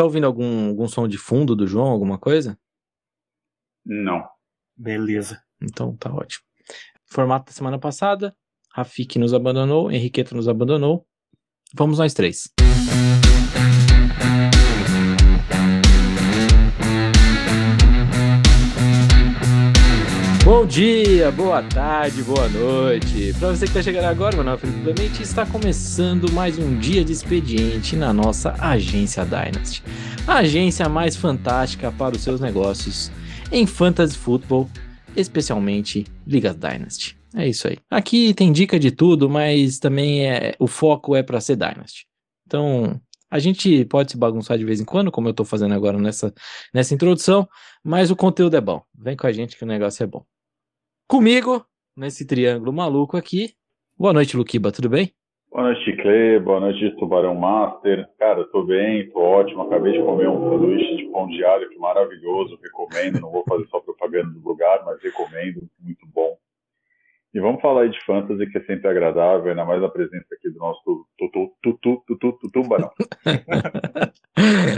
Tá ouvindo algum, algum som de fundo do João, alguma coisa? Não. Beleza. Então tá ótimo. Formato da semana passada, Rafik nos abandonou, Henriqueta nos abandonou. Vamos nós três. Bom dia, boa tarde, boa noite. Para você que está chegando agora, meu nome é Felipe está começando mais um dia de expediente na nossa agência Dynasty. A agência mais fantástica para os seus negócios em Fantasy Football, especialmente Ligas Dynasty. É isso aí. Aqui tem dica de tudo, mas também é o foco é para ser Dynasty. Então, a gente pode se bagunçar de vez em quando, como eu estou fazendo agora nessa, nessa introdução, mas o conteúdo é bom. Vem com a gente que o negócio é bom. Comigo, nesse triângulo maluco aqui. Boa noite, Luquiba, tudo bem? Boa noite, Cle. Boa noite, Tubarão Master. Cara, tô bem, tô ótimo. Acabei de comer um sanduíche de pão de alho que maravilhoso. Recomendo. Não vou fazer só propaganda do lugar, mas recomendo. Muito bom. E vamos falar aí de fantasy, que é sempre agradável, ainda mais a presença aqui do nosso tutu, tutu, tutu, tutu, tubarão.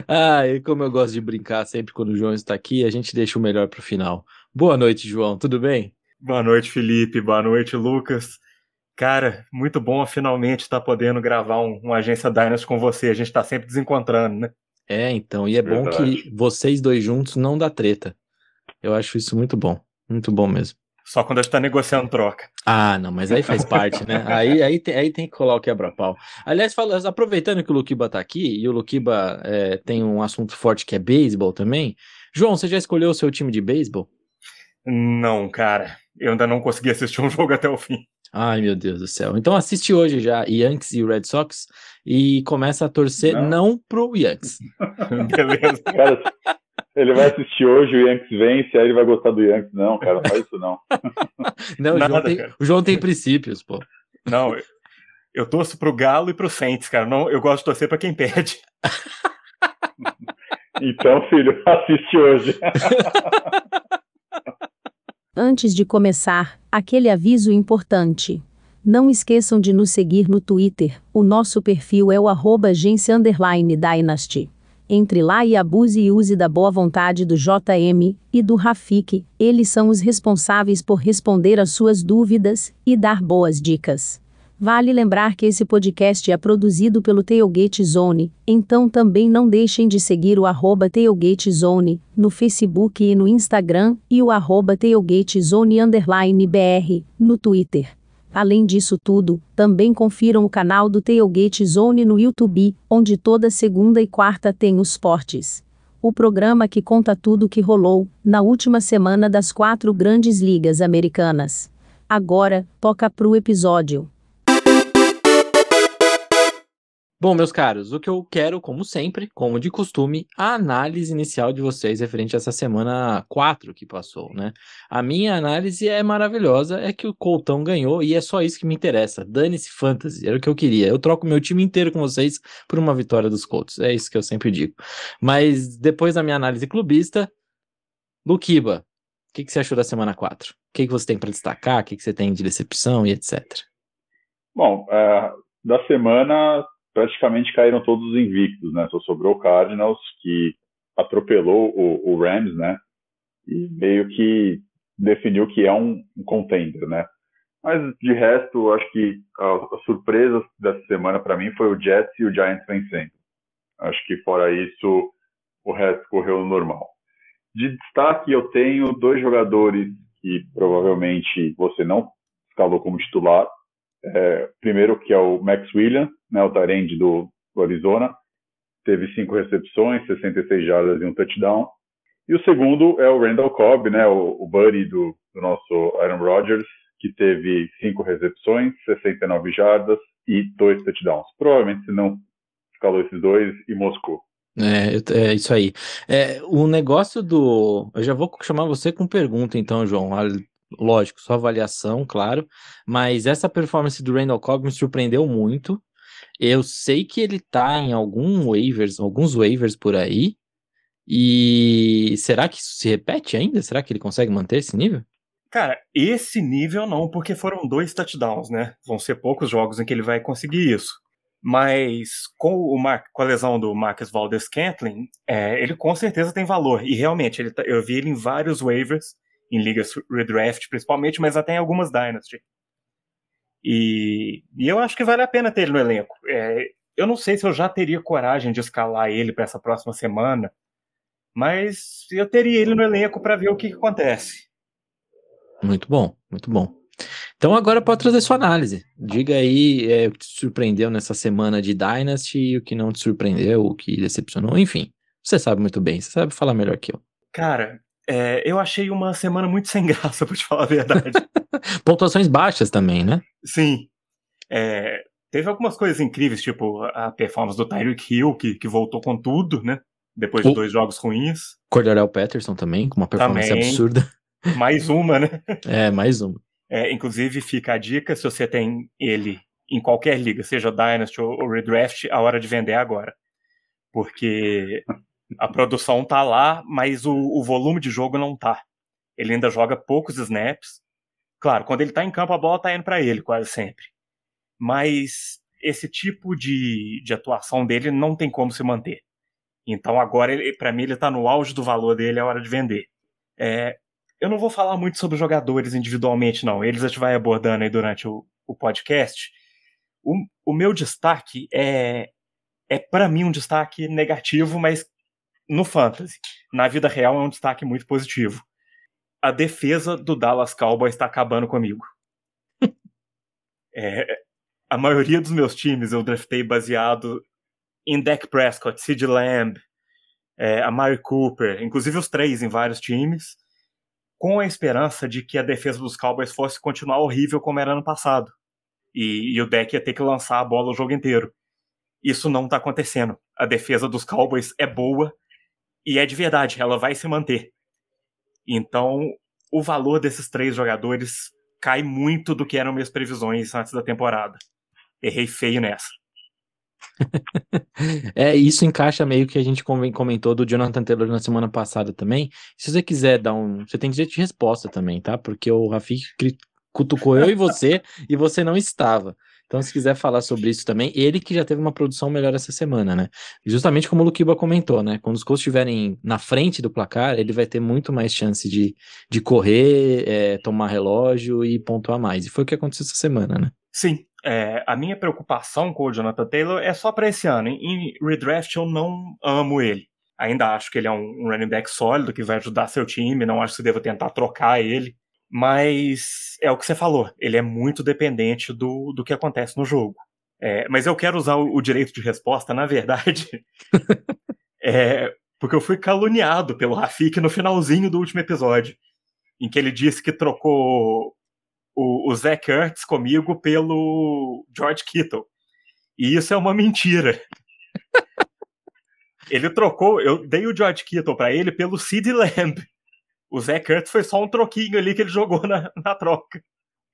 ah, e como eu gosto de brincar sempre quando o João está aqui, a gente deixa o melhor pro final. Boa noite, João. Tudo bem? Boa noite, Felipe. Boa noite, Lucas. Cara, muito bom finalmente estar tá podendo gravar um, uma agência Dynasty com você. A gente está sempre desencontrando, né? É, então. E é Verdade. bom que vocês dois juntos não dá treta. Eu acho isso muito bom. Muito bom mesmo. Só quando a gente tá negociando troca. Ah, não, mas aí faz parte, né? aí, aí, tem, aí tem que colar o quebra-pau. Aliás, fala, aproveitando que o Luquiba tá aqui, e o Luquiba é, tem um assunto forte que é beisebol também. João, você já escolheu o seu time de beisebol? Não, cara. Eu ainda não consegui assistir um jogo até o fim. Ai, meu Deus do céu. Então assiste hoje já Yankees e Red Sox e começa a torcer não, não pro Yankees. Beleza. Cara, ele vai assistir hoje, o Yankees vence, aí ele vai gostar do Yankees. Não, cara, não faz isso não. não, Nada, o, João tem, o, João tem, princípios, pô. Não, eu, eu torço pro Galo e pro Saints, cara. Não, eu gosto de torcer pra quem perde. então, filho, assiste hoje. Antes de começar, aquele aviso importante. Não esqueçam de nos seguir no Twitter. O nosso perfil é o arroba Dynasty. Entre lá e abuse e use da boa vontade do JM e do Rafik, eles são os responsáveis por responder às suas dúvidas e dar boas dicas. Vale lembrar que esse podcast é produzido pelo Tailgate Zone, então também não deixem de seguir o arroba Tailgate Zone, no Facebook e no Instagram, e o arroba Tailgate Zone BR, no Twitter. Além disso tudo, também confiram o canal do Tailgate Zone no YouTube, onde toda segunda e quarta tem os portes. O programa que conta tudo o que rolou, na última semana das quatro grandes ligas americanas. Agora, toca pro episódio. Bom, meus caros, o que eu quero, como sempre, como de costume, a análise inicial de vocês referente a essa semana 4 que passou, né? A minha análise é maravilhosa, é que o Coltão ganhou e é só isso que me interessa. Dane-se fantasy, era o que eu queria. Eu troco meu time inteiro com vocês por uma vitória dos Colts, é isso que eu sempre digo. Mas depois da minha análise clubista, Luquiba, o que, que você achou da semana 4? O que, que você tem para destacar? O que, que você tem de decepção e etc? Bom, uh, da semana praticamente caíram todos os invictos, né? Só sobrou o Cardinals, que atropelou o, o Rams, né? E meio que definiu que é um, um contender, né? Mas de resto, acho que as surpresas dessa semana para mim foi o Jets e o Giants vencendo. Acho que fora isso, o resto correu no normal. De destaque, eu tenho dois jogadores que provavelmente você não escalou como titular, é, primeiro, que é o Max Williams, né, o Tarend do, do Arizona, teve cinco recepções, 66 jardas e um touchdown. E o segundo é o Randall Cobb, né, o, o buddy do, do nosso Aaron Rodgers, que teve cinco recepções, 69 jardas e dois touchdowns. Provavelmente se não escalou esses dois e Moscou. É, é isso aí. É, o negócio do. Eu já vou chamar você com pergunta, então, João lógico, sua avaliação, claro, mas essa performance do Randall Cobb me surpreendeu muito. Eu sei que ele tá em algum waivers, alguns waivers por aí. E será que isso se repete ainda? Será que ele consegue manter esse nível? Cara, esse nível não, porque foram dois touchdowns, né? Vão ser poucos jogos em que ele vai conseguir isso. Mas com, o Mar com a lesão do Marcus Valdes Scantling, é, ele com certeza tem valor. E realmente, ele tá, eu vi ele em vários waivers, em ligas redraft principalmente, mas até em algumas Dynasty. E, e eu acho que vale a pena ter ele no elenco. É, eu não sei se eu já teria coragem de escalar ele para essa próxima semana, mas eu teria ele no elenco para ver o que, que acontece. Muito bom, muito bom. Então agora pode trazer sua análise. Diga aí é, o que te surpreendeu nessa semana de Dynasty, o que não te surpreendeu, o que decepcionou, enfim. Você sabe muito bem, você sabe falar melhor que eu. Cara, é, eu achei uma semana muito sem graça, pra te falar a verdade. Pontuações baixas também, né? Sim. É, teve algumas coisas incríveis, tipo a performance do Tyreek Hill, que, que voltou com tudo, né? Depois de o... dois jogos ruins. Cordarel Patterson também, com uma performance também. absurda. Mais uma, né? É, mais uma. É, inclusive, fica a dica: se você tem ele em qualquer liga, seja Dynasty ou, Redraft, a hora de vender é agora. Porque a produção tá lá, mas o, o, volume de jogo não tá. Ele ainda joga poucos snaps. Claro, quando ele tá em campo, a bola tá indo para ele quase sempre. Mas esse tipo de, de atuação dele não tem como se manter. Então agora, para mim, ele tá no auge do valor dele, é hora de vender. É, eu não vou falar muito sobre jogadores individualmente, não. Eles a gente vai abordando aí durante o, o podcast. O, o meu destaque é, é para mim, um destaque negativo, mas no fantasy. Na vida real é um destaque muito positivo. A defesa do Dallas Cowboys está acabando comigo. é, a maioria dos meus times eu draftei baseado em Dak Prescott, Sid Lamb, é, a Mary Cooper, inclusive os três em vários times, com a esperança de que a defesa dos Cowboys fosse continuar horrível como era ano passado. E, e o Dak ia ter que lançar a bola o jogo inteiro. Isso não está acontecendo. A defesa dos Cowboys é boa e é de verdade, ela vai se manter. Então, o valor desses três jogadores cai muito do que eram minhas previsões antes da temporada. Errei feio nessa. é, isso encaixa meio que a gente comentou do Jonathan Taylor na semana passada também. Se você quiser dar um. Você tem direito de resposta também, tá? Porque o Rafik cutucou eu e você e você não estava. Então, se quiser falar sobre isso também, ele que já teve uma produção melhor essa semana, né? Justamente como o Luquiba comentou, né? Quando os Colts estiverem na frente do placar, ele vai ter muito mais chance de, de correr, é, tomar relógio e pontuar mais. E foi o que aconteceu essa semana, né? Sim. É, a minha preocupação com o Jonathan Taylor é só para esse ano. Em redraft, eu não amo ele. Ainda acho que ele é um running back sólido que vai ajudar seu time. Não acho que você deva tentar trocar ele mas é o que você falou, ele é muito dependente do, do que acontece no jogo. É, mas eu quero usar o, o, direito de resposta, na verdade, é, porque eu fui caluniado pelo Rafik no finalzinho do último episódio, em que ele disse que trocou o, o Zach Ertz comigo pelo George Kittle. E isso é uma mentira. ele trocou, eu dei o George Kittle para ele pelo Sid Lamb. O Zé Kurtz foi só um troquinho ali que ele jogou na, na troca.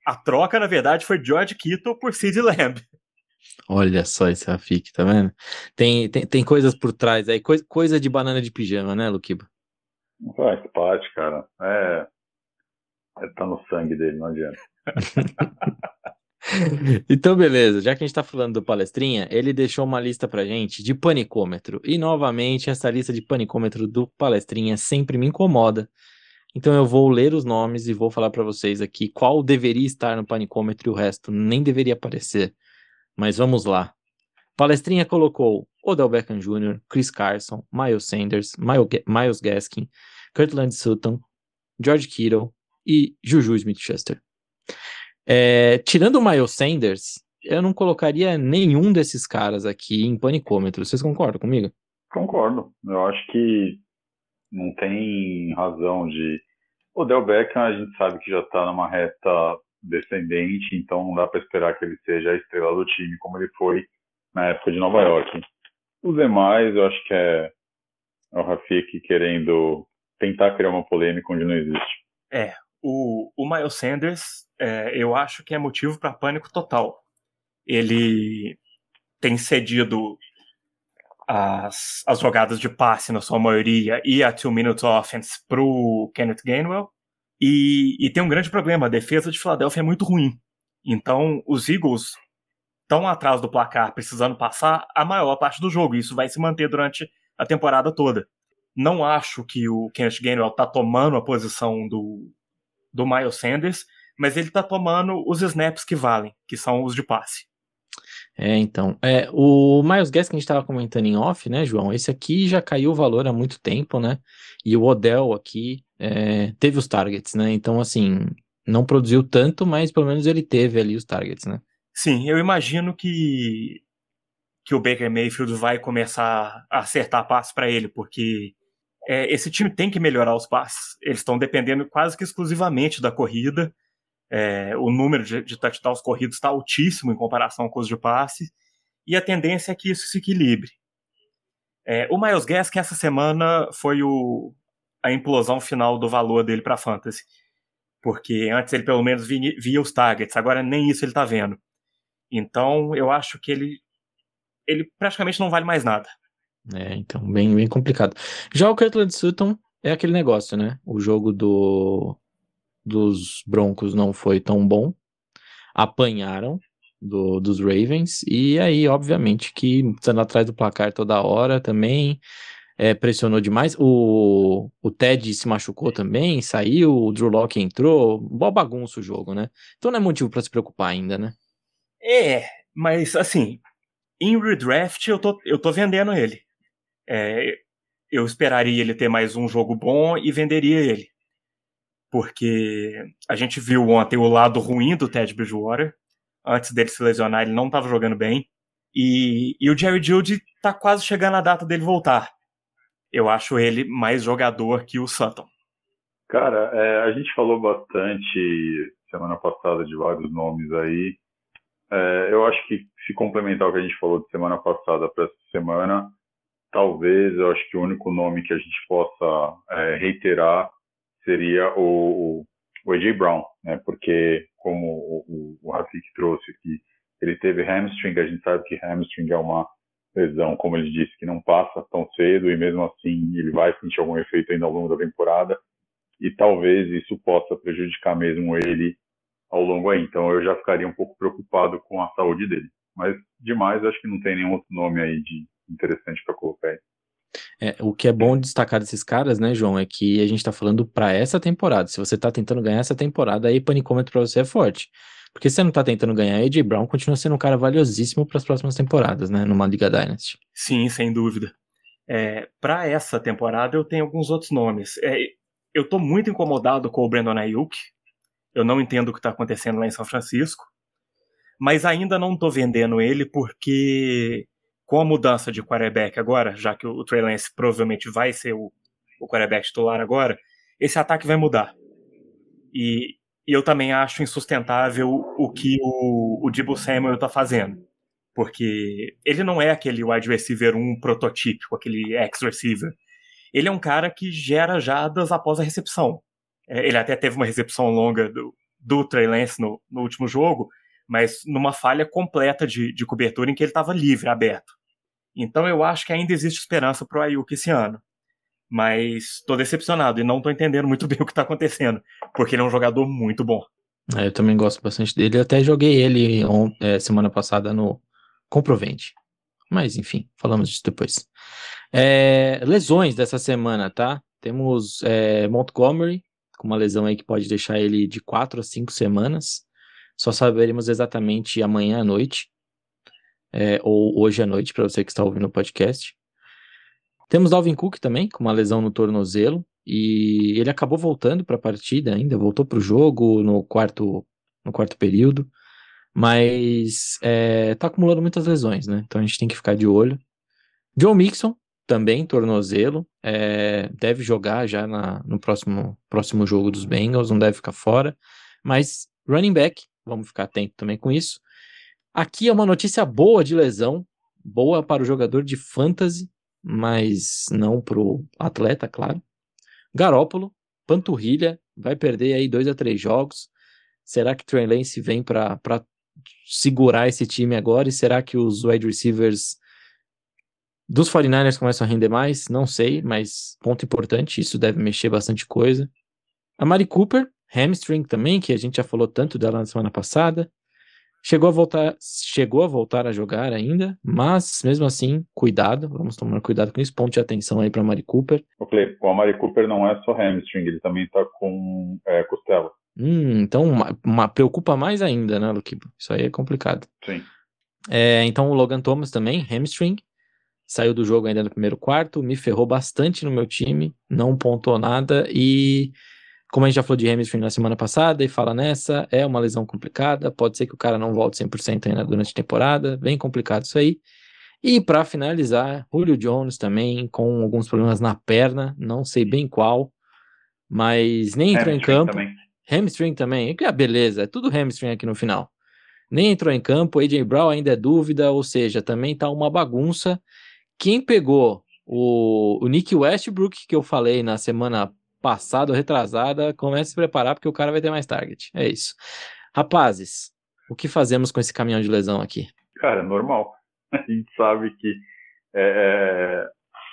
A troca, na verdade, foi George Kittle por Sid Lamb. Olha só esse Rafik, tá vendo? Tem, tem, tem coisas por trás aí, coisa, coisa de banana de pijama, né, Luquiba? Faz parte, cara. É, é. Tá no sangue dele, não adianta. então, beleza. Já que a gente tá falando do palestrinha, ele deixou uma lista pra gente de panicômetro. E novamente, essa lista de panicômetro do palestrinha sempre me incomoda então eu vou ler os nomes e vou falar para vocês aqui qual deveria estar no panicômetro e o resto nem deveria aparecer. Mas vamos lá. Palestrinha colocou Odell Beckham Jr., Chris Carson, Miles Sanders, Miles Gaskin, Kirtland Sutton, George Kittle e Juju Smith-Schuster. É, tirando o Miles Sanders, eu não colocaria nenhum desses caras aqui em panicômetro. Vocês concordam comigo? Concordo. Eu acho que não tem razão de. O Del Beckham a gente sabe que já está numa reta descendente, então não dá para esperar que ele seja a estrela do time como ele foi na época de Nova York. Os demais, eu acho que é, é o Rafik querendo tentar criar uma polêmica onde não existe. É, o, o Miles Sanders, é, eu acho que é motivo para pânico total. Ele tem cedido as, as jogadas de passe, na sua maioria, e a two minutes offense pro Kenneth Gainwell. E, e tem um grande problema, a defesa de Filadélfia é muito ruim. Então, os Eagles estão atrás do placar, precisando passar a maior parte do jogo. Isso vai se manter durante a temporada toda. Não acho que o Kenneth Gainwell está tomando a posição do, do Miles Sanders, mas ele está tomando os snaps que valem, que são os de passe. É, então. É, o Miles Gas que a gente estava comentando em off, né, João? Esse aqui já caiu o valor há muito tempo, né? E o Odell aqui é, teve os targets, né? Então, assim, não produziu tanto, mas pelo menos ele teve ali os targets, né? Sim, eu imagino que que o Baker Mayfield vai começar a acertar passes para ele, porque é, esse time tem que melhorar os passes. Eles estão dependendo quase que exclusivamente da corrida. É, o número de, de touchdowns corridos está altíssimo em comparação com os de passe, e a tendência é que isso se equilibre. É, o Miles Gaskin essa semana foi o, a implosão final do valor dele para fantasy, porque antes ele pelo menos via, via os targets, agora nem isso ele está vendo. Então eu acho que ele ele praticamente não vale mais nada. É, então, bem, bem complicado. Já o Kirtland Sutton é aquele negócio, né? O jogo do dos Broncos não foi tão bom. Apanharam do, dos Ravens. E aí, obviamente, que estando atrás do placar toda hora também. É, pressionou demais. O, o Ted se machucou também, saiu, o Drew Locke entrou. Boa bagunça o jogo, né? Então não é motivo para se preocupar ainda, né? É, mas assim, em redraft eu tô, eu tô vendendo ele. É, eu esperaria ele ter mais um jogo bom e venderia ele porque a gente viu ontem o lado ruim do Ted Bridgewater. Antes dele se lesionar, ele não estava jogando bem. E, e o Jerry Judy está quase chegando a data dele voltar. Eu acho ele mais jogador que o Sutton. Cara, é, a gente falou bastante semana passada de vários nomes aí. É, eu acho que se complementar o que a gente falou de semana passada para essa semana, talvez eu acho que o único nome que a gente possa é, reiterar seria o, o AJ Brown, né? Porque como o, o, o Rafik trouxe aqui, ele teve hamstring, a gente sabe que hamstring é uma lesão, como ele disse, que não passa tão cedo e mesmo assim ele vai sentir algum efeito ainda ao longo da temporada e talvez isso possa prejudicar mesmo ele ao longo aí. Então eu já ficaria um pouco preocupado com a saúde dele. Mas demais, acho que não tem nenhum outro nome aí de interessante para colocar aí. É, o que é bom destacar desses caras, né, João, é que a gente tá falando para essa temporada. Se você tá tentando ganhar essa temporada, aí panicômetro para você é forte. Porque se você não tá tentando ganhar, AJ Brown continua sendo um cara valiosíssimo para as próximas temporadas, né, numa Liga Dynasty. Sim, sem dúvida. É, para essa temporada eu tenho alguns outros nomes. É, eu tô muito incomodado com o Brandon Ayuk. Eu não entendo o que tá acontecendo lá em São Francisco. Mas ainda não tô vendendo ele porque com a mudança de quarterback agora, já que o Trey Lance provavelmente vai ser o, o quarterback titular agora, esse ataque vai mudar. E, e eu também acho insustentável o que o, o Debo Samuel está fazendo. Porque ele não é aquele wide receiver um prototípico, aquele ex-receiver. Ele é um cara que gera jadas após a recepção. É, ele até teve uma recepção longa do, do Trey Lance no, no último jogo, mas numa falha completa de, de cobertura em que ele estava livre, aberto. Então eu acho que ainda existe esperança para o Ayuk esse ano. Mas estou decepcionado e não estou entendendo muito bem o que está acontecendo, porque ele é um jogador muito bom. É, eu também gosto bastante dele. Eu até joguei ele é, semana passada no Comprovente. Mas enfim, falamos disso depois. É, lesões dessa semana, tá? Temos é, Montgomery, com uma lesão aí que pode deixar ele de 4 a 5 semanas. Só saberemos exatamente amanhã à noite é, ou hoje à noite, para você que está ouvindo o podcast. Temos Dalvin Cook também, com uma lesão no tornozelo, e ele acabou voltando para a partida ainda, voltou para o jogo no quarto, no quarto período, mas é, acumulando muitas lesões, né? Então a gente tem que ficar de olho. Joe Mixon, também tornozelo, é, deve jogar já na, no próximo, próximo jogo dos Bengals, não deve ficar fora, mas running back, vamos ficar atento também com isso. Aqui é uma notícia boa de lesão, boa para o jogador de fantasy, mas não para o atleta, claro. Garópolo, panturrilha, vai perder aí dois a três jogos. Será que Trey Lance vem para segurar esse time agora? E será que os wide receivers dos 49ers começam a render mais? Não sei, mas ponto importante, isso deve mexer bastante coisa. A Mari Cooper, hamstring também, que a gente já falou tanto dela na semana passada. Chegou a voltar, chegou a voltar a jogar ainda, mas mesmo assim, cuidado, vamos tomar cuidado com isso, ponto de atenção aí para Mari Cooper. o Amari Cooper não é só hamstring, ele também tá com é, costela. Hum, então uma, uma, preocupa mais ainda, né, Luquiba? Isso aí é complicado. Sim. É, então o Logan Thomas também, hamstring, saiu do jogo ainda no primeiro quarto, me ferrou bastante no meu time, não pontuou nada e como a gente já falou de hamstring na semana passada e fala nessa, é uma lesão complicada, pode ser que o cara não volte 100% ainda durante a temporada, bem complicado isso aí. E para finalizar, Julio Jones também com alguns problemas na perna, não sei bem qual, mas nem entrou em campo. Também. Hamstring também, que é beleza, é tudo hamstring aqui no final. Nem entrou em campo, AJ Brown ainda é dúvida, ou seja, também tá uma bagunça. Quem pegou o, o Nick Westbrook, que eu falei na semana passada ou retrasada, comece a se preparar porque o cara vai ter mais target. É isso. Rapazes, o que fazemos com esse caminhão de lesão aqui? Cara, normal. A gente sabe que é, é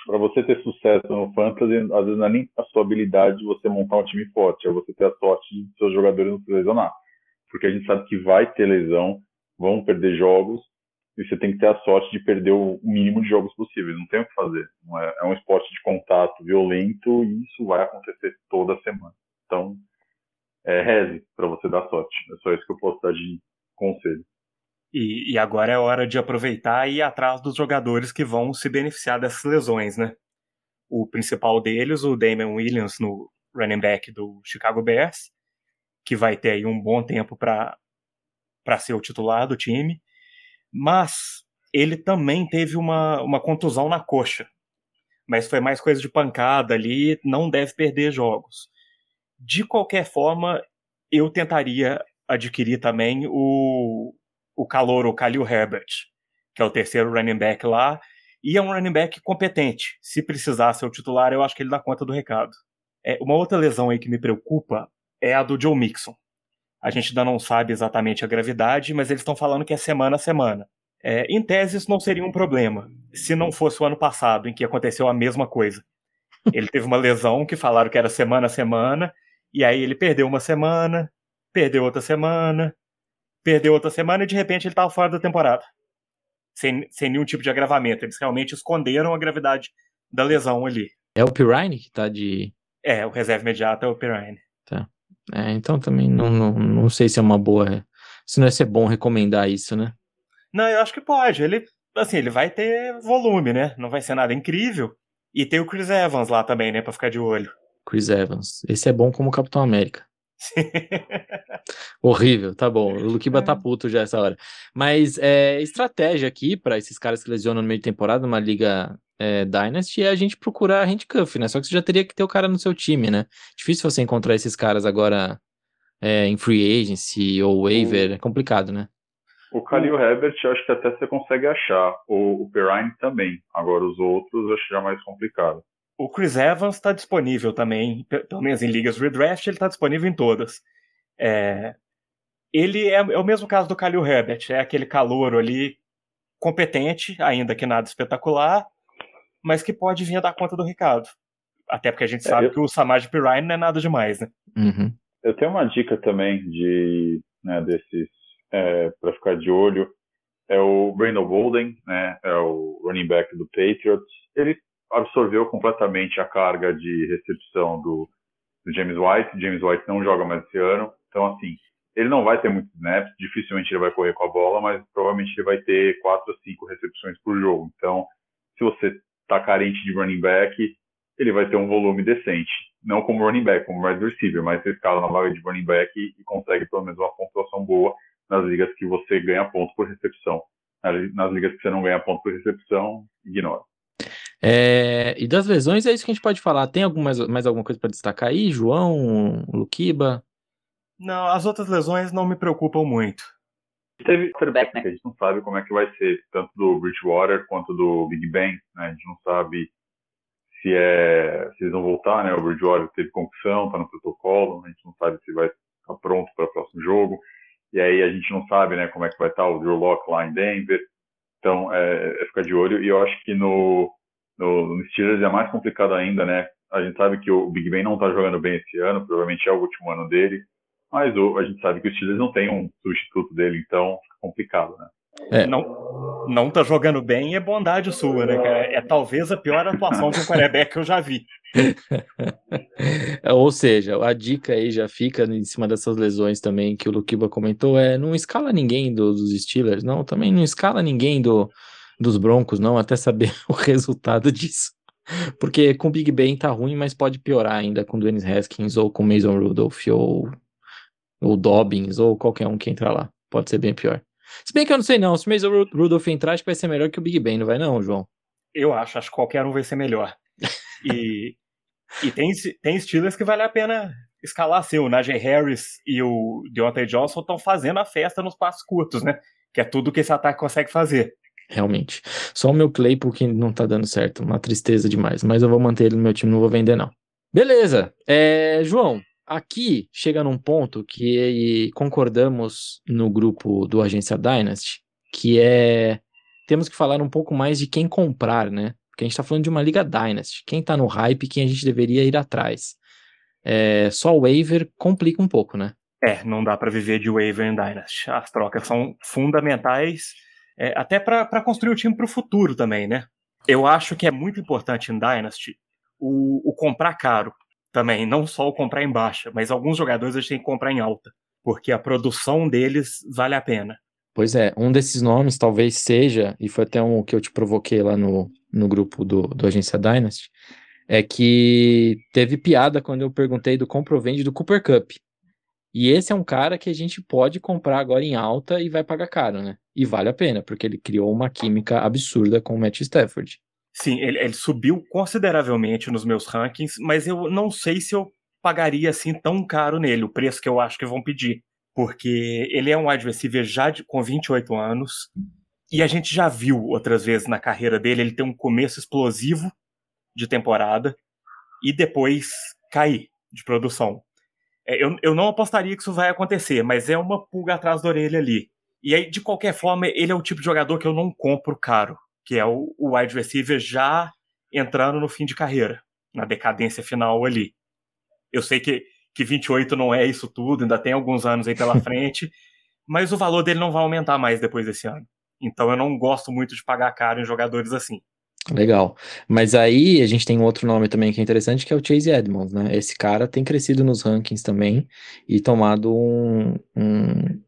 para você ter sucesso no fantasy, às vezes não é nem a sua habilidade de você montar um time forte, é você ter a sorte de seus jogadores não se lesionar. Porque a gente sabe que vai ter lesão, vão perder jogos, e você tem que ter a sorte de perder o mínimo de jogos possíveis. Não tem o que fazer. É, é, um esporte de contato violento e isso vai acontecer toda semana. Então, é, reze para você dar sorte. É só isso que eu posso dar de conselho. E, e, agora é hora de aproveitar e ir atrás dos jogadores que vão se beneficiar dessas lesões, né? O principal deles, o Damian Williams, no running back do Chicago Bears, que vai ter aí um bom tempo para ser o titular do time. Mas ele também teve uma, uma contusão na coxa. Mas foi mais coisa de pancada ali, não deve perder jogos. De qualquer forma, eu tentaria adquirir também o, o calor, o Khalil Herbert, que é o terceiro running back lá, e é um running back competente. Se precisar ser o titular, eu acho que ele dá conta do recado. É, uma outra lesão aí que me preocupa é a do Joe Mixon. A gente ainda não sabe exatamente a gravidade, mas eles estão falando que é semana a semana. É, em tese, isso não seria um problema, se não fosse o ano passado, em que aconteceu a mesma coisa. Ele teve uma lesão que falaram que era semana a semana, e aí ele perdeu uma semana, perdeu outra semana, perdeu outra semana e de repente ele estava fora da temporada. Sem, sem nenhum tipo de agravamento. Eles realmente esconderam a gravidade da lesão ali. É o Pirine que tá de. É, o reserva imediato é o Pirine. Tá. É, então também não, não, não sei se é uma boa. Se não é ser bom recomendar isso, né? Não, eu acho que pode. Ele, assim, ele vai ter volume, né? Não vai ser nada incrível. E tem o Chris Evans lá também, né? Pra ficar de olho. Chris Evans. Esse é bom como Capitão América. Horrível, tá bom. O Luquiba tá é. puto já essa hora. Mas é, estratégia aqui para esses caras que lesionam no meio de temporada numa liga é, Dynasty é a gente procurar handcuff, né? Só que você já teria que ter o cara no seu time, né? Difícil você encontrar esses caras agora é, em free agency ou waiver, é complicado, né? O Khalil Herbert, acho que até você consegue achar. O, o Perrine também. Agora os outros, acho que já é mais complicado. O Chris Evans está disponível também, pelo menos em ligas redraft, ele está disponível em todas. É, ele é, é, o mesmo caso do Khalil Herbert, é aquele calouro ali competente, ainda que nada espetacular, mas que pode vir a dar conta do Ricardo. Até porque a gente é, sabe eu... que o Samaj Pirine não é nada demais, né? Uhum. Eu tenho uma dica também de né, desses é, para ficar de olho. É o Brandon Bolden, né? É o running back do Patriots. Ele absorveu completamente a carga de recepção do, do, James White. James White não joga mais esse ano, então assim ele não vai ter muitos snaps, dificilmente ele vai correr com a bola, mas provavelmente ele vai ter quatro ou cinco recepções por jogo. Então, se você está carente de running back, ele vai ter um volume decente. Não como running back, como wide receiver, mas você escala na vaga de running back e, consegue pelo menos uma pontuação boa nas ligas que você ganha ponto por recepção. Nas ligas que você não ganha ponto por recepção, ignora. É, e das lesões é isso que a gente pode falar. Tem algumas, mais alguma coisa para destacar aí, João, Luquiba? Não, as outras lesões não me preocupam muito. Teve quarterback, né, a gente não sabe como é que vai ser, tanto do Bridgewater quanto do Big Ben, né, a gente não sabe se é se eles vão voltar, né, o Bridgewater teve concussão, tá no protocolo, a gente não sabe se vai estar pronto para o próximo jogo, e aí a gente não sabe, né, como é que vai estar o Drew Locke lá em Denver, então é, é ficar de olho, e eu acho que no no, no Steelers é mais complicado ainda, né? A gente sabe que o Big Ben não está jogando bem esse ano, provavelmente é o último ano dele. Mas o, a gente sabe que os Steelers não tem um substituto dele, então fica complicado, né? É. Não, não tá jogando bem é bondade sua, né, cara? É talvez a pior atuação de um quarterback que eu já vi. Ou seja, a dica aí já fica em cima dessas lesões também que o Luquiba comentou, é não escala ninguém do, dos Steelers, não, também não escala ninguém do, dos Broncos, não, até saber o resultado disso. Porque com o Big Ben tá ruim, mas pode piorar ainda com o Dennis Haskins ou com o Mason Rudolph ou ou Dobbins ou qualquer um que entrar lá. Pode ser bem pior. Se bem que eu não sei não, se o Mason Rudolph entrar, acho que vai ser melhor que o Big Ben, não vai não, João? Eu acho, acho que qualquer um vai ser melhor. E, e tem, tem Steelers que vale a pena escalar assim, o Najee Harris e o Deontay Johnson estão fazendo a festa nos passos curtos, né? Que é tudo que esse ataque consegue fazer. Realmente. Só o meu Claypool que não tá dando certo, uma tristeza demais. Mas eu vou manter ele no meu time, não vou vender não. Beleza. É, João, aqui chega num ponto que concordamos no grupo do Agência Dynasty, que é temos que falar um pouco mais de quem comprar, né? Porque a gente está falando de uma liga Dynasty. Quem está no hype, quem a gente deveria ir atrás. É, só o waiver complica um pouco, né? É, não dá para viver de waiver em Dynasty. As trocas são fundamentais, é, até para construir o time para o futuro também, né? Eu acho que é muito importante em Dynasty o, o comprar caro também, não só o comprar em baixa, mas alguns jogadores a gente tem que comprar em alta, porque a produção deles vale a pena. Pois é, um desses nomes talvez seja, e foi até um que eu te provoquei lá no, no grupo do, do Agência Dynasty, é que teve piada quando eu perguntei do compra ou vende do Cooper Cup. E esse é um cara que a gente pode comprar agora em alta e vai pagar caro, né? E vale a pena, porque ele criou uma química absurda com o Matt Stafford. Sim, ele, ele subiu consideravelmente nos meus rankings, mas eu não sei se eu pagaria assim tão caro nele, o preço que eu acho que vão pedir porque ele é um wide receiver já de, com 28 anos, e a gente já viu outras vezes na carreira dele ele ter um começo explosivo de temporada e depois cair de produção. É, eu, eu não apostaria que isso vai acontecer, mas é uma pulga atrás da orelha ali. E aí, de qualquer forma, ele é o tipo de jogador que eu não compro caro, que é o, o wide receiver já entrando no fim de carreira, na decadência final ali. Eu sei que que 28 não é isso tudo, ainda tem alguns anos aí pela frente, mas o valor dele não vai aumentar mais depois desse ano. Então eu não gosto muito de pagar caro em jogadores assim. Legal. Mas aí a gente tem outro nome também que é interessante, que é o Chase Edmonds, né? Esse cara tem crescido nos rankings também e tomado um, um,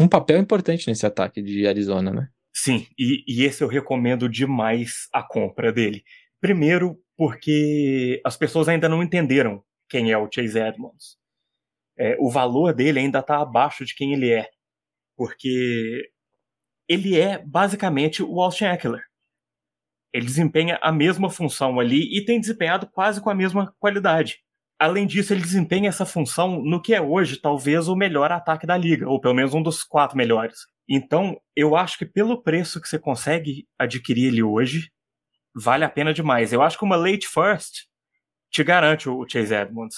um papel importante nesse ataque de Arizona, né? Sim, e, e esse eu recomendo demais a compra dele. Primeiro, porque as pessoas ainda não entenderam quem é o Chase Edmonds. É, o valor dele ainda está abaixo de quem ele é, porque ele é basicamente o Austin Eckler. Ele desempenha a mesma função ali e tem desempenhado quase com a mesma qualidade. Além disso, ele desempenha essa função no que é hoje talvez o melhor ataque da liga, ou pelo menos um dos quatro melhores. Então, eu acho que pelo preço que você consegue adquirir ele hoje, vale a pena demais. Eu acho que uma late first te garante o Chase Edmonds.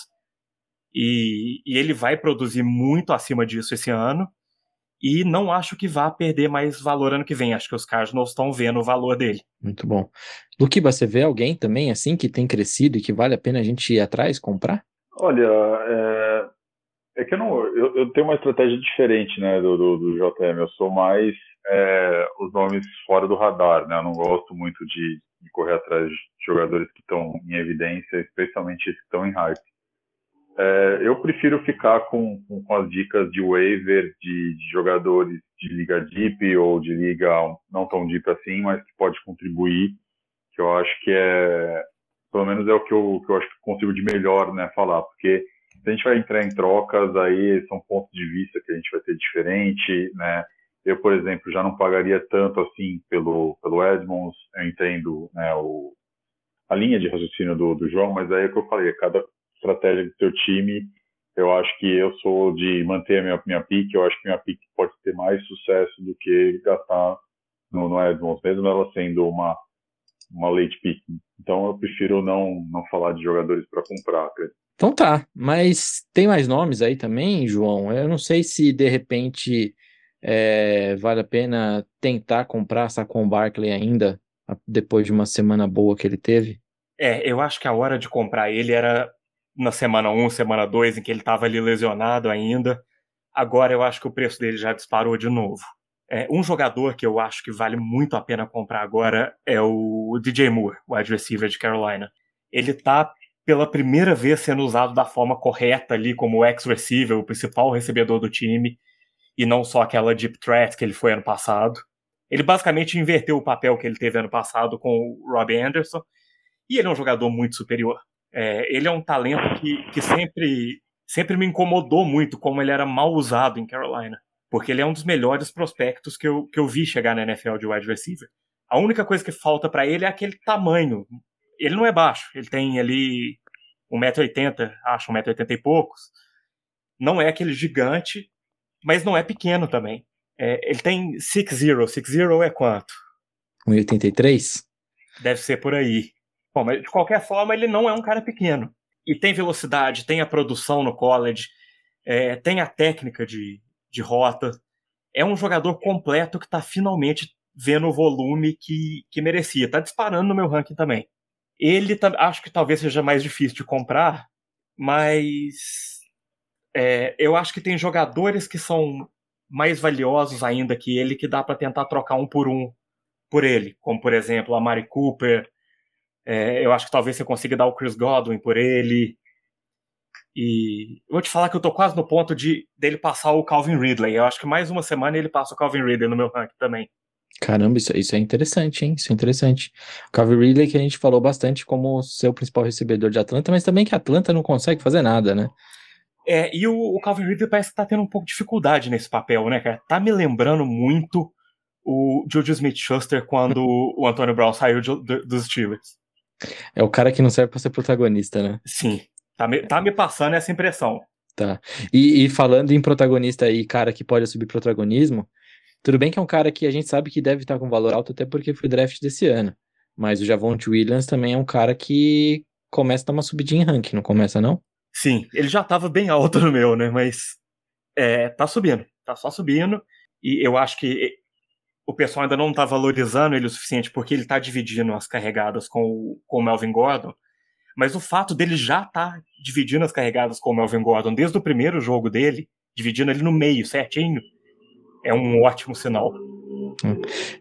E, e, ele vai produzir muito acima disso esse ano. E não acho que vá perder mais valor ano que vem. Acho que os Cardinals estão vendo o valor dele. Muito bom. Luquiba, você vê alguém também assim que tem crescido e que vale a pena a gente ir atrás, comprar? Olha, é, é que eu não. Eu, eu, tenho uma estratégia diferente, né, do, do, do JM. Eu sou mais é, os nomes fora do radar, né? Eu não gosto muito de, de correr atrás de jogadores que estão em evidência, especialmente esses que estão em hype. É, eu prefiro ficar com, com, com, as dicas de waiver de, de, jogadores de liga deep ou de liga não tão deep assim, mas que pode contribuir, que eu acho que é, pelo menos é o que eu, que eu acho que consigo de melhor, né, falar, porque se a gente vai entrar em trocas, aí são pontos de vista que a gente vai ter diferente, né, eu, por exemplo, já não pagaria tanto assim pelo, pelo Edmonds, eu entendo né, o, a linha de raciocínio do, do João, mas aí é o que eu falei, cada estratégia do seu time, eu acho que eu sou de manter a minha, minha pique, eu acho que minha pique pode ter mais sucesso do que gastar no, no Edmonds, mesmo ela sendo uma, uma late pick. Então eu prefiro não, não falar de jogadores para comprar. Então tá, mas tem mais nomes aí também, João? Eu não sei se de repente é, vale a pena tentar comprar Saquon Barkley ainda, depois de uma semana boa que ele teve? É, eu acho que a hora de comprar ele era na semana 1, semana 2, em que ele estava ali lesionado ainda. Agora eu acho que o preço dele já disparou de novo. É, um jogador que eu acho que vale muito a pena comprar agora é o DJ Moore, o wide receiver de Carolina. Ele está pela primeira vez sendo usado da forma correta ali como ex-receiver, o principal recebedor do time, e não só aquela deep threat que ele foi ano passado. Ele basicamente inverteu o papel que ele teve ano passado com o Robbie Anderson, e ele é um jogador muito superior. É, ele é um talento que, que sempre, sempre me incomodou muito como ele era mal usado em Carolina porque ele é um dos melhores prospectos que eu, que eu vi chegar na NFL de wide receiver. A única coisa que falta para ele é aquele tamanho. Ele não é baixo, ele tem ali 1,80m, acho 1,80m e poucos. Não é aquele gigante, mas não é pequeno também. É, ele tem 6'0". 6'0 é quanto? 1,83? Deve ser por aí. Bom, mas de qualquer forma, ele não é um cara pequeno. E tem velocidade, tem a produção no college, é, tem a técnica de, de rota. É um jogador completo que está finalmente vendo o volume que, que merecia. Está disparando no meu ranking também. Ele acho que talvez seja mais difícil de comprar, mas é, eu acho que tem jogadores que são mais valiosos ainda que ele que dá para tentar trocar um por um por ele, como por exemplo a Mari Cooper. É, eu acho que talvez você consiga dar o Chris Godwin por ele. E eu vou te falar que eu tô quase no ponto de dele passar o Calvin Ridley. Eu acho que mais uma semana ele passa o Calvin Ridley no meu ranking também. Caramba, isso, isso é interessante, hein? Isso é interessante. O Calvin Ridley que a gente falou bastante como seu principal recebedor de Atlanta, mas também que Atlanta não consegue fazer nada, né? É, e o, o Calvin Ridley parece que tá tendo um pouco de dificuldade nesse papel, né, cara? Tá me lembrando muito o Juju Smith-Schuster quando o Antônio Brown saiu de, de, dos Steelers. É o cara que não serve para ser protagonista, né? Sim, Tá me, tá me passando essa impressão. Tá. E, e, falando em protagonista aí, cara que pode subir protagonismo, tudo bem que é um cara que a gente sabe que deve estar com valor alto até porque foi draft desse ano. Mas o Javonte Williams também é um cara que começa a dar uma subidinha em ranking, não começa não? Sim, ele já estava bem alto no meu, né? Mas é, tá subindo, tá só subindo. E eu acho que o pessoal ainda não tá valorizando ele o suficiente porque ele tá dividindo as carregadas com o, com o Melvin Gordon. Mas o fato dele já estar tá dividindo as carregadas com o Melvin Gordon desde o primeiro jogo dele, dividindo ele no meio, certinho, é um ótimo sinal.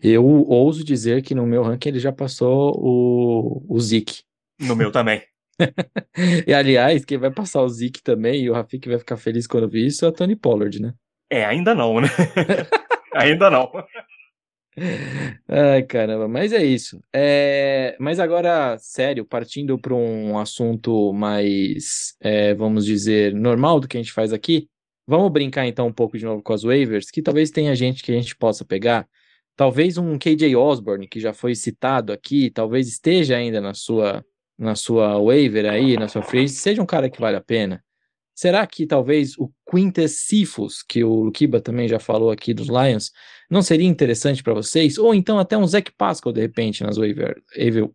Eu ouso dizer que no meu ranking ele já passou o, o Zeke. No meu também. e aliás, quem vai passar o Zeke também, e o Rafik vai ficar feliz quando vir isso, é o Tony Pollard, né? É, ainda não, né? ainda não. Ai, caramba, mas é isso. É... Mas agora, sério, partindo para um assunto mais, é, vamos dizer, normal do que a gente faz aqui, vamos brincar então um pouco de novo com as waivers, que talvez tenha gente que a gente possa pegar. Talvez um KJ Osborne, que já foi citado aqui, talvez esteja ainda na sua, na sua waiver aí, na sua free, seja um cara que vale a pena. Será que talvez o Quintus Sifus, que o Lukiba também já falou aqui dos Lions, não seria interessante para vocês? Ou então até um Zach Pascal, de repente, nas waiver,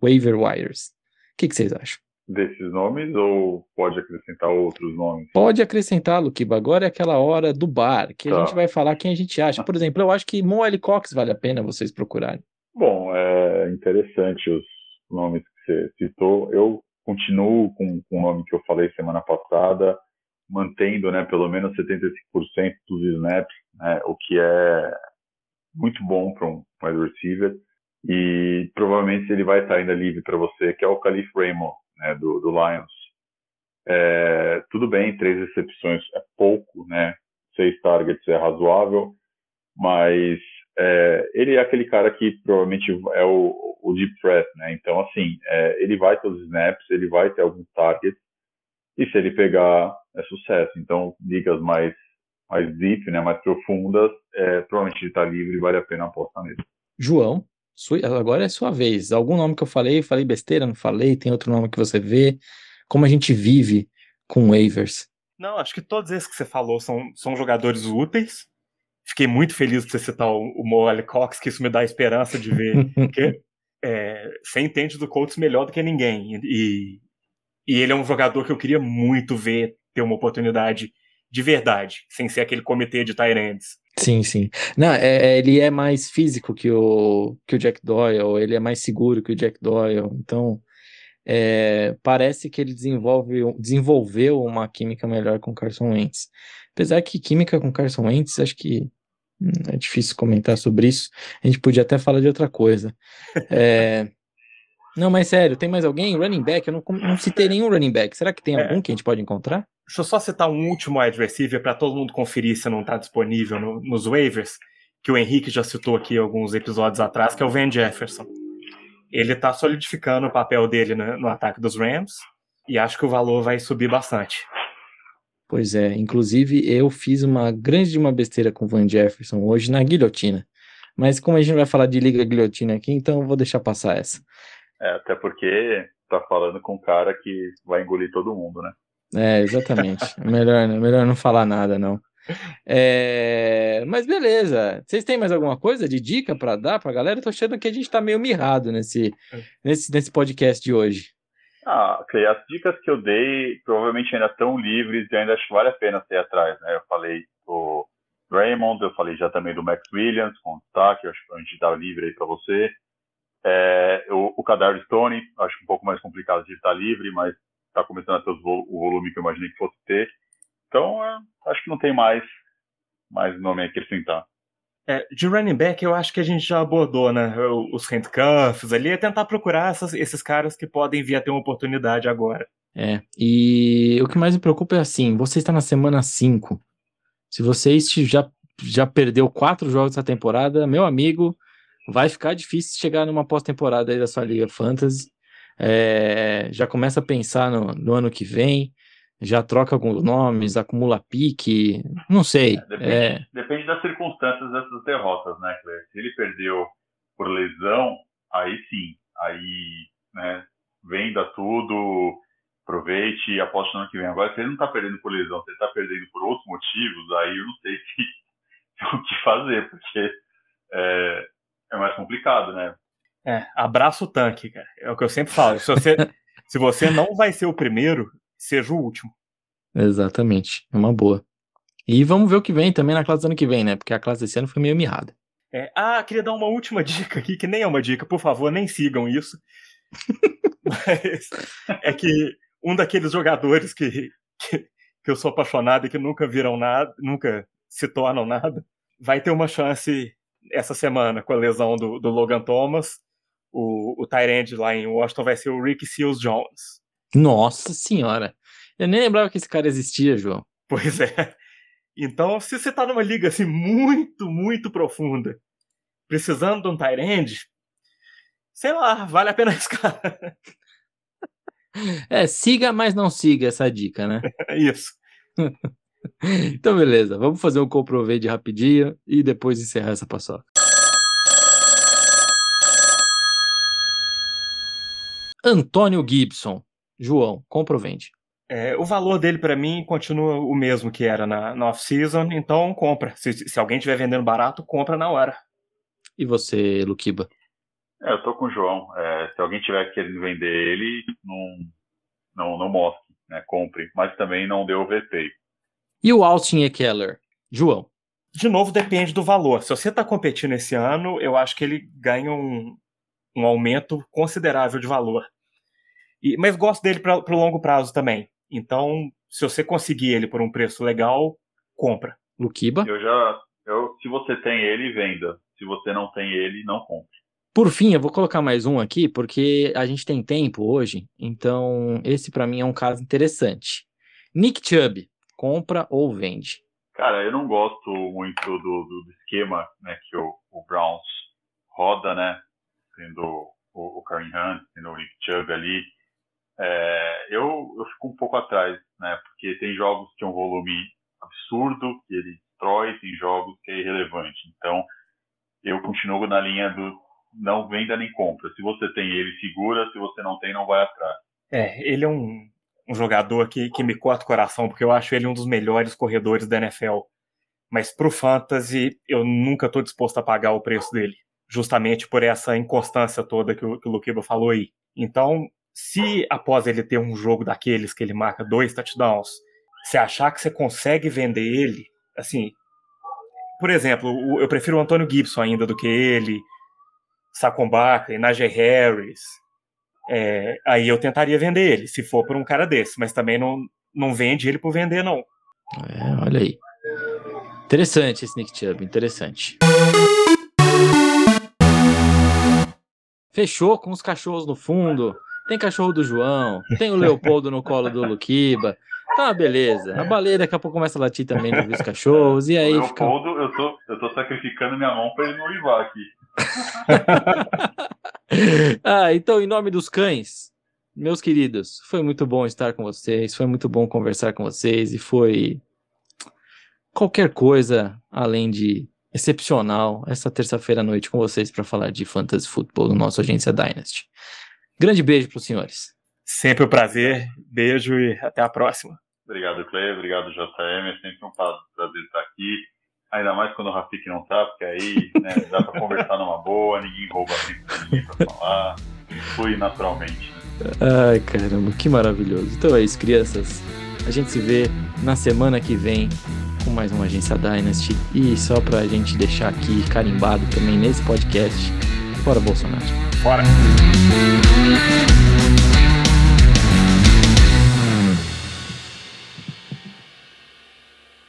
waiver, wires? O que, que vocês acham? Desses nomes ou pode acrescentar outros nomes? Pode acrescentar, Lukiba. Agora é aquela hora do bar, que tá. a gente vai falar quem a gente acha. Por exemplo, eu acho que Moelle Cox vale a pena vocês procurarem. Bom, é interessante os nomes que você citou. Eu continuo com, com o nome que eu falei semana passada mantendo né, pelo menos 75% dos snaps, né, o que é muito bom para um wide receiver. E provavelmente ele vai estar ainda livre para você, que é o Calif Raymond, né, do, do Lions. É, tudo bem, três recepções é pouco, né? Seis targets é razoável, mas é, ele é aquele cara que provavelmente é o, o deep threat, né? Então, assim, é, ele vai ter os snaps, ele vai ter alguns targets, e se ele pegar, é sucesso. Então, ligas mais, mais deep, né, mais profundas, é, provavelmente ele está livre e vale a pena apostar nele. João, agora é sua vez. Algum nome que eu falei, falei besteira, não falei? Tem outro nome que você vê? Como a gente vive com waivers? Não, acho que todos esses que você falou são, são jogadores úteis. Fiquei muito feliz de você citar o, o Mo Cox, que isso me dá esperança de ver. que é, você entende do Colts melhor do que ninguém. E, e ele é um jogador que eu queria muito ver ter uma oportunidade de verdade, sem ser aquele comitê de Tyrands. Sim, sim. Não, é, é, ele é mais físico que o, que o Jack Doyle, ele é mais seguro que o Jack Doyle, então é, parece que ele desenvolve, desenvolveu uma química melhor com Carson Wentz. Apesar que química com Carson Wentz, acho que hum, é difícil comentar sobre isso. A gente podia até falar de outra coisa. É, não, mas sério, tem mais alguém? Running back? Eu não, não citei nenhum running back. Será que tem é. algum que a gente pode encontrar? Deixa eu só citar um último wide receiver para todo mundo conferir se não está disponível no, nos waivers, que o Henrique já citou aqui alguns episódios atrás, que é o Van Jefferson. Ele está solidificando o papel dele no, no ataque dos Rams e acho que o valor vai subir bastante. Pois é, inclusive eu fiz uma grande uma besteira com o Van Jefferson hoje na guilhotina. Mas como a gente vai falar de liga guilhotina aqui, então eu vou deixar passar essa. É, até porque tá falando com um cara que vai engolir todo mundo, né? É, exatamente. É melhor, melhor não falar nada, não. É, mas beleza. Vocês têm mais alguma coisa de dica para dar para a galera? Eu tô achando que a gente tá meio mirrado nesse, nesse, nesse podcast de hoje. Ah, Clay, as dicas que eu dei provavelmente ainda estão livres e ainda acho que vale a pena ser atrás, né? Eu falei do Raymond, eu falei já também do Max Williams com destaque, acho que a gente dá livre aí para você. É, o, o Stone, acho um pouco mais complicado de estar livre, mas está começando a ter o volume que eu imaginei que fosse ter. Então, é, acho que não tem mais, mais nome a acrescentar. É, de running back, eu acho que a gente já abordou, né? Os handcuffs ali, é tentar procurar essas, esses caras que podem vir a ter uma oportunidade agora. É, e o que mais me preocupa é assim: você está na semana 5. Se você já, já perdeu quatro jogos da temporada, meu amigo, vai ficar difícil chegar numa pós-temporada aí da sua Liga Fantasy. É, já começa a pensar no, no ano que vem já troca alguns nomes, acumula pique, não sei. É, depende, é... depende, das circunstâncias dessas derrotas, né, Cleber? Se ele perdeu por lesão, aí sim, aí, né, venda tudo, aproveite e aposte no ano que vem. Agora, se ele não está perdendo por lesão, se ele está perdendo por outros motivos, aí eu não sei se, o que fazer, porque é, é mais complicado, né? É, abraço o tanque, cara. É o que eu sempre falo. Se você, se você não vai ser o primeiro, seja o último. Exatamente, é uma boa. E vamos ver o que vem também na classe do ano que vem, né? Porque a classe desse ano foi meio mirrada. É, ah, queria dar uma última dica aqui, que nem é uma dica, por favor, nem sigam isso. Mas é que um daqueles jogadores que, que, que, eu sou apaixonado e que nunca viram nada, nunca se tornam nada, vai ter uma chance essa semana com a lesão do, do Logan Thomas. O, o Tyrande lá em Washington vai ser o Rick Seals Jones. Nossa senhora. Eu nem lembrava que esse cara existia, João. Pois é. Então, se você tá numa liga assim muito, muito profunda, precisando de um Tyrande, sei lá, vale a pena arriscar. É, siga, mas não siga essa dica, né? Isso. então, beleza. Vamos fazer um comprovade rapidinho e depois encerrar essa paçoca. Antônio Gibson. João, compra ou vende? É, o valor dele para mim continua o mesmo que era na, na off-season, então compra. Se, se alguém estiver vendendo barato, compra na hora. E você, Luquiba? É, eu tô com o João. É, se alguém tiver querendo vender ele, não, não, não mostre, né? Compre. Mas também não dê overpay. E o Austin Eckler? João? De novo, depende do valor. Se você está competindo esse ano, eu acho que ele ganha um, um aumento considerável de valor. E, mas gosto dele para o longo prazo também. Então, se você conseguir ele por um preço legal, compra. Luquiba? Eu já. Eu, se você tem ele, venda. Se você não tem ele, não compre. Por fim, eu vou colocar mais um aqui, porque a gente tem tempo hoje, então esse para mim é um caso interessante. Nick Chubb, compra ou vende? Cara, eu não gosto muito do, do, do esquema né, que o, o, Browns roda, né? Tendo o, o Karen Hunt, tendo o Nick Chubb ali. É, eu, eu fico um pouco atrás, né? Porque tem jogos que é um volume absurdo, que ele destrói, tem jogos que é irrelevante. Então, eu continuo na linha do não venda nem compra. Se você tem ele, segura. Se você não tem, não vai atrás. É, ele é um, um jogador que, que me corta o coração, porque eu acho ele um dos melhores corredores da NFL. Mas pro Fantasy, eu nunca estou disposto a pagar o preço dele. Justamente por essa inconstância toda que o, que o Luquiba falou aí. Então, se após ele ter um jogo daqueles que ele marca dois touchdowns, você achar que você consegue vender ele, assim, por exemplo, eu prefiro o Antônio Gibson ainda do que ele, Sacombaka, Najee Harris. é, aí eu tentaria vender ele, se for por um cara desse, mas também não, não vende ele por vender, não. É, olha aí. Interessante esse Nick Chubb, interessante. Fechou com os cachorros no fundo. Tem cachorro do João, tem o Leopoldo no colo do Luquiba. Tá, beleza. A baleia daqui a pouco começa a latir também no os cachorros. E aí o fica. Leopoldo, eu, tô, eu tô sacrificando minha mão pra ele não uivar aqui. ah, então, em nome dos cães, meus queridos, foi muito bom estar com vocês, foi muito bom conversar com vocês e foi qualquer coisa além de excepcional essa terça-feira à noite com vocês para falar de fantasy football no nosso agência Dynasty. Grande beijo para os senhores. Sempre um prazer, beijo e até a próxima. Obrigado, Clay, obrigado, JM, é sempre um prazer estar aqui. Ainda mais quando o Rafik não tá, porque aí né, dá para conversar numa boa, ninguém rouba tempo de ninguém para falar. Fui naturalmente. Né? Ai, caramba, que maravilhoso. Então é isso, crianças. A gente se vê na semana que vem com mais uma Agência Dynasty. E só pra gente deixar aqui carimbado também nesse podcast, fora Bolsonaro. Bora! Thank you.